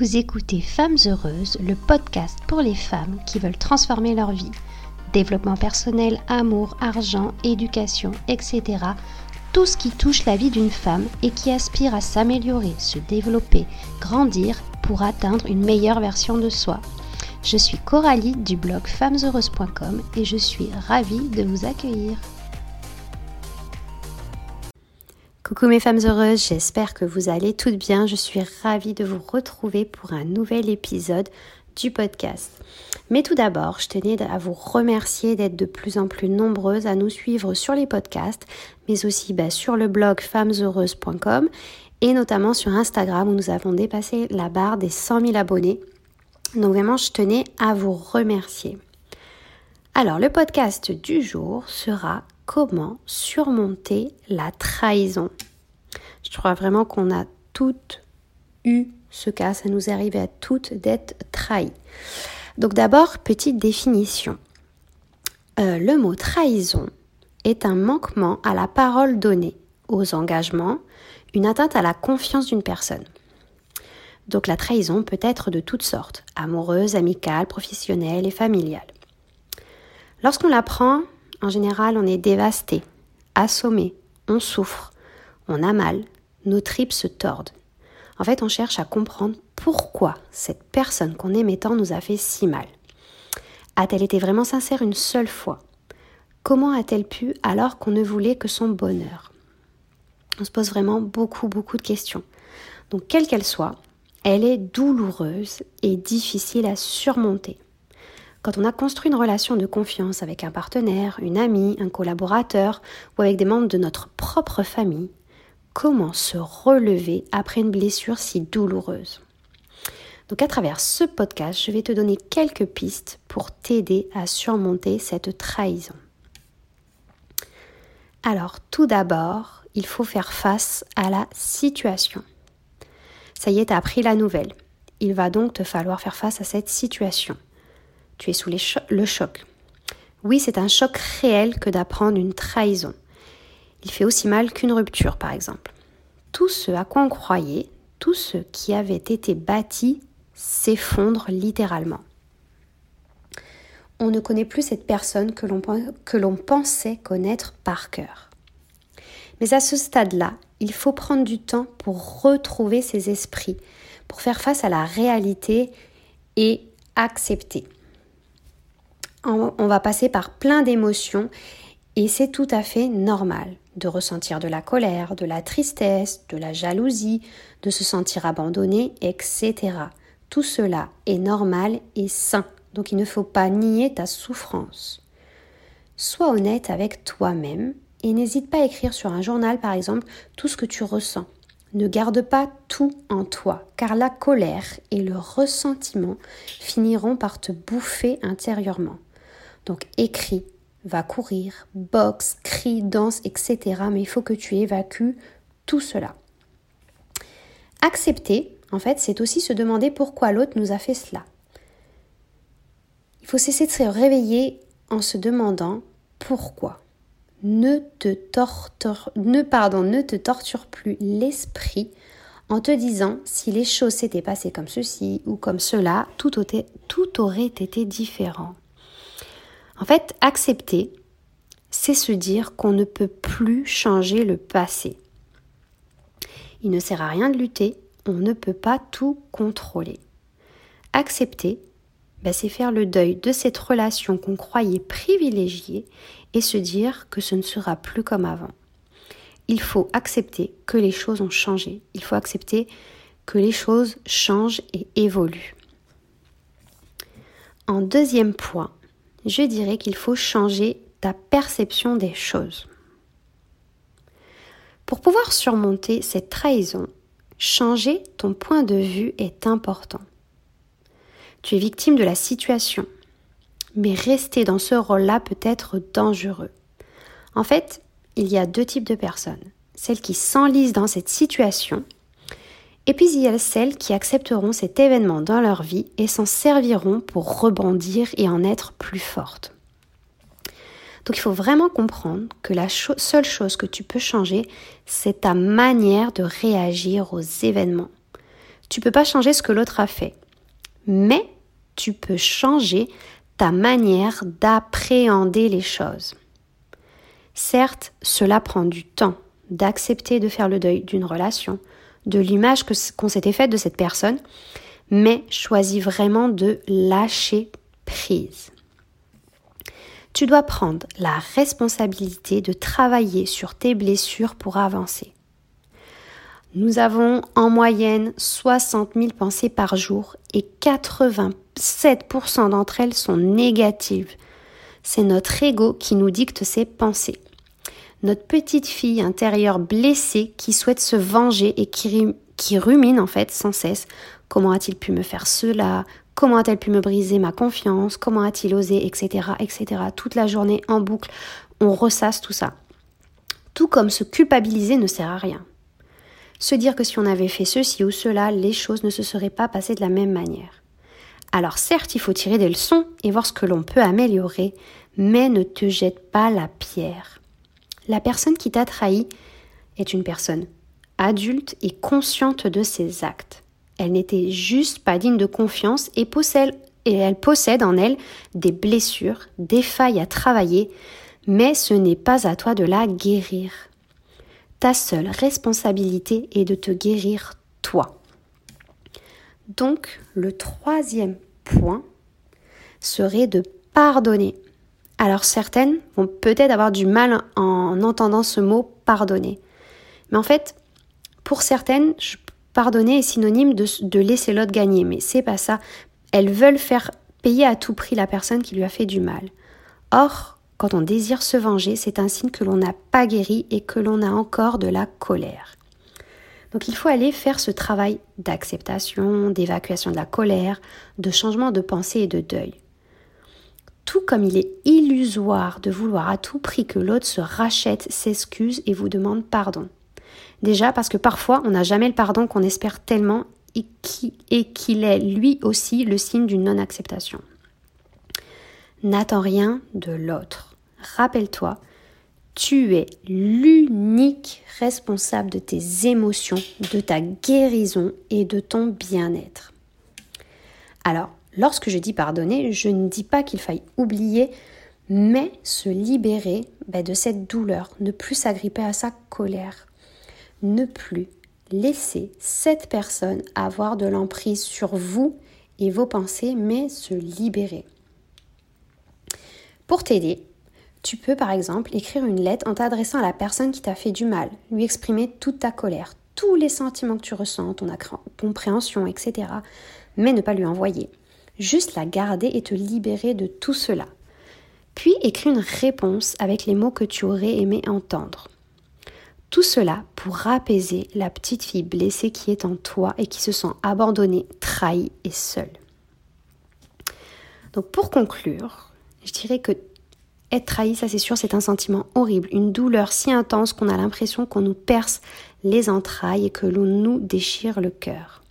Vous écoutez Femmes Heureuses, le podcast pour les femmes qui veulent transformer leur vie. Développement personnel, amour, argent, éducation, etc. Tout ce qui touche la vie d'une femme et qui aspire à s'améliorer, se développer, grandir pour atteindre une meilleure version de soi. Je suis Coralie du blog femmesheureuses.com et je suis ravie de vous accueillir. Coucou mes femmes heureuses, j'espère que vous allez toutes bien. Je suis ravie de vous retrouver pour un nouvel épisode du podcast. Mais tout d'abord, je tenais à vous remercier d'être de plus en plus nombreuses à nous suivre sur les podcasts, mais aussi bah, sur le blog femmesheureuses.com et notamment sur Instagram où nous avons dépassé la barre des 100 000 abonnés. Donc vraiment, je tenais à vous remercier. Alors, le podcast du jour sera comment surmonter la trahison. Je crois vraiment qu'on a toutes eu ce cas, ça nous arrive à toutes d'être trahies. Donc d'abord, petite définition. Euh, le mot trahison est un manquement à la parole donnée, aux engagements, une atteinte à la confiance d'une personne. Donc la trahison peut être de toutes sortes, amoureuse, amicale, professionnelle et familiale. Lorsqu'on l'apprend, en général, on est dévasté, assommé, on souffre, on a mal, nos tripes se tordent. En fait, on cherche à comprendre pourquoi cette personne qu'on aimait tant nous a fait si mal. A-t-elle été vraiment sincère une seule fois? Comment a-t-elle pu alors qu'on ne voulait que son bonheur? On se pose vraiment beaucoup, beaucoup de questions. Donc, quelle qu'elle soit, elle est douloureuse et difficile à surmonter. Quand on a construit une relation de confiance avec un partenaire, une amie, un collaborateur ou avec des membres de notre propre famille, comment se relever après une blessure si douloureuse? Donc à travers ce podcast, je vais te donner quelques pistes pour t'aider à surmonter cette trahison. Alors tout d'abord, il faut faire face à la situation. Ça y est, tu as appris la nouvelle. Il va donc te falloir faire face à cette situation. Tu es sous le choc. Oui, c'est un choc réel que d'apprendre une trahison. Il fait aussi mal qu'une rupture, par exemple. Tout ce à quoi on croyait, tout ce qui avait été bâti, s'effondre littéralement. On ne connaît plus cette personne que l'on pensait connaître par cœur. Mais à ce stade-là, il faut prendre du temps pour retrouver ses esprits, pour faire face à la réalité et accepter on va passer par plein d'émotions et c'est tout à fait normal de ressentir de la colère, de la tristesse, de la jalousie, de se sentir abandonné, etc. Tout cela est normal et sain, donc il ne faut pas nier ta souffrance. Sois honnête avec toi-même et n'hésite pas à écrire sur un journal, par exemple, tout ce que tu ressens. Ne garde pas tout en toi, car la colère et le ressentiment finiront par te bouffer intérieurement. Donc écris, va courir, boxe, crie, danse, etc. Mais il faut que tu évacues tout cela. Accepter, en fait, c'est aussi se demander pourquoi l'autre nous a fait cela. Il faut cesser de se réveiller en se demandant pourquoi. Ne te torture, ne, pardon, ne te torture plus l'esprit en te disant si les choses s'étaient passées comme ceci ou comme cela, tout, tout aurait été différent. En fait, accepter, c'est se dire qu'on ne peut plus changer le passé. Il ne sert à rien de lutter, on ne peut pas tout contrôler. Accepter, ben, c'est faire le deuil de cette relation qu'on croyait privilégiée et se dire que ce ne sera plus comme avant. Il faut accepter que les choses ont changé. Il faut accepter que les choses changent et évoluent. En deuxième point, je dirais qu'il faut changer ta perception des choses. Pour pouvoir surmonter cette trahison, changer ton point de vue est important. Tu es victime de la situation, mais rester dans ce rôle-là peut être dangereux. En fait, il y a deux types de personnes. Celles qui s'enlisent dans cette situation et puis il y a celles qui accepteront cet événement dans leur vie et s'en serviront pour rebondir et en être plus fortes. Donc il faut vraiment comprendre que la seule chose que tu peux changer, c'est ta manière de réagir aux événements. Tu peux pas changer ce que l'autre a fait, mais tu peux changer ta manière d'appréhender les choses. Certes, cela prend du temps d'accepter de faire le deuil d'une relation, de l'image qu'on s'était faite de cette personne, mais choisis vraiment de lâcher prise. Tu dois prendre la responsabilité de travailler sur tes blessures pour avancer. Nous avons en moyenne 60 000 pensées par jour et 87% d'entre elles sont négatives. C'est notre ego qui nous dicte ces pensées. Notre petite fille intérieure blessée qui souhaite se venger et qui, rumine en fait sans cesse. Comment a-t-il pu me faire cela? Comment a-t-elle pu me briser ma confiance? Comment a-t-il osé? Etc. etc. Toute la journée en boucle, on ressasse tout ça. Tout comme se culpabiliser ne sert à rien. Se dire que si on avait fait ceci ou cela, les choses ne se seraient pas passées de la même manière. Alors certes, il faut tirer des leçons et voir ce que l'on peut améliorer, mais ne te jette pas la pierre. La personne qui t'a trahi est une personne adulte et consciente de ses actes. Elle n'était juste pas digne de confiance et elle possède en elle des blessures, des failles à travailler, mais ce n'est pas à toi de la guérir. Ta seule responsabilité est de te guérir toi. Donc, le troisième point serait de pardonner. Alors certaines vont peut-être avoir du mal en entendant ce mot pardonner. Mais en fait, pour certaines, pardonner est synonyme de, laisser l'autre gagner, mais c'est pas ça. Elles veulent faire payer à tout prix la personne qui lui a fait du mal. Or, quand on désire se venger, c'est un signe que l'on n'a pas guéri et que l'on a encore de la colère. Donc il faut aller faire ce travail d'acceptation, d'évacuation de la colère, de changement de pensée et de deuil. Tout comme il est illusoire de vouloir à tout prix que l'autre se rachète, s'excuse et vous demande pardon. Déjà parce que parfois on n'a jamais le pardon qu'on espère tellement et qu'il est lui aussi le signe d'une non-acceptation. N'attends rien de l'autre. Rappelle-toi, tu es l'unique responsable de tes émotions, de ta guérison et de ton bien-être. Alors, lorsque je dis pardonner, je ne dis pas qu'il faille oublier, mais se libérer ben, de cette douleur, ne plus s'agripper à sa colère, ne plus laisser cette personne avoir de l'emprise sur vous et vos pensées, mais se libérer. Pour t'aider, tu peux par exemple écrire une lettre en t'adressant à la personne qui t'a fait du mal, lui exprimer toute ta colère, tous les sentiments que tu ressens, ton compréhension, etc. Mais ne pas lui envoyer. Juste la garder et te libérer de tout cela. Puis écris une réponse avec les mots que tu aurais aimé entendre. Tout cela pour apaiser la petite fille blessée qui est en toi et qui se sent abandonnée, trahie et seule. Donc pour conclure, je dirais que être trahi, ça c'est sûr, c'est un sentiment horrible, une douleur si intense qu'on a l'impression qu'on nous perce les entrailles et que l'on nous déchire le cœur.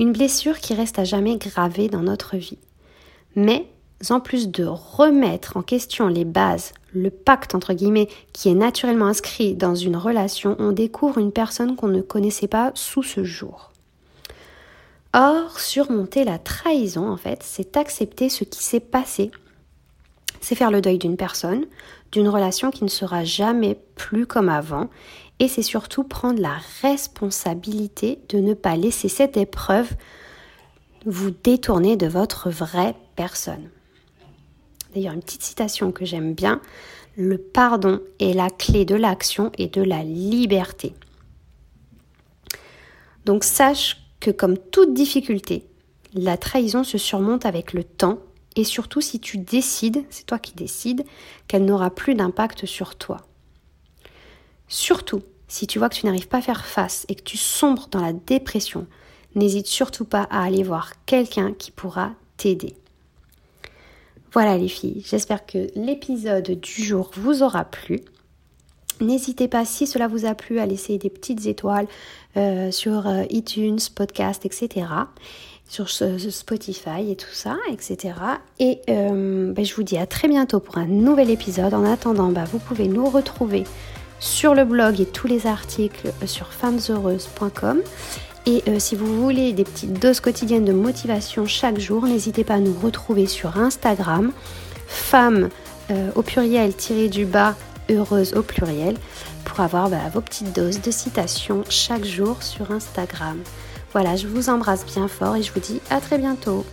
Une blessure qui reste à jamais gravée dans notre vie. Mais en plus de remettre en question les bases, le pacte entre guillemets qui est naturellement inscrit dans une relation, on découvre une personne qu'on ne connaissait pas sous ce jour. Or, surmonter la trahison, en fait, c'est accepter ce qui s'est passé. C'est faire le deuil d'une personne, d'une relation qui ne sera jamais plus comme avant, et c'est surtout prendre la responsabilité de ne pas laisser cette épreuve vous détourner de votre vraie personne. D'ailleurs, une petite citation que j'aime bien, le pardon est la clé de l'action et de la liberté. Donc sache que comme toute difficulté, la trahison se surmonte avec le temps et surtout si tu décides, c'est toi qui décides, qu'elle n'aura plus d'impact sur toi. Surtout, si tu vois que tu n'arrives pas à faire face et que tu sombres dans la dépression, n'hésite surtout pas à aller voir quelqu'un qui pourra t'aider. Voilà les filles, j'espère que l'épisode du jour vous aura plu. N'hésitez pas, si cela vous a plu, à laisser des petites étoiles euh, sur euh, iTunes, podcast, etc. Sur Spotify et tout ça, etc. Et euh, ben, je vous dis à très bientôt pour un nouvel épisode. En attendant, ben, vous pouvez nous retrouver sur le blog et tous les articles sur femmesheureuses.com Et euh, si vous voulez des petites doses quotidiennes de motivation chaque jour, n'hésitez pas à nous retrouver sur Instagram, femme euh, au pluriel tiré du bas, heureuse au pluriel, pour avoir bah, vos petites doses de citations chaque jour sur Instagram. Voilà, je vous embrasse bien fort et je vous dis à très bientôt.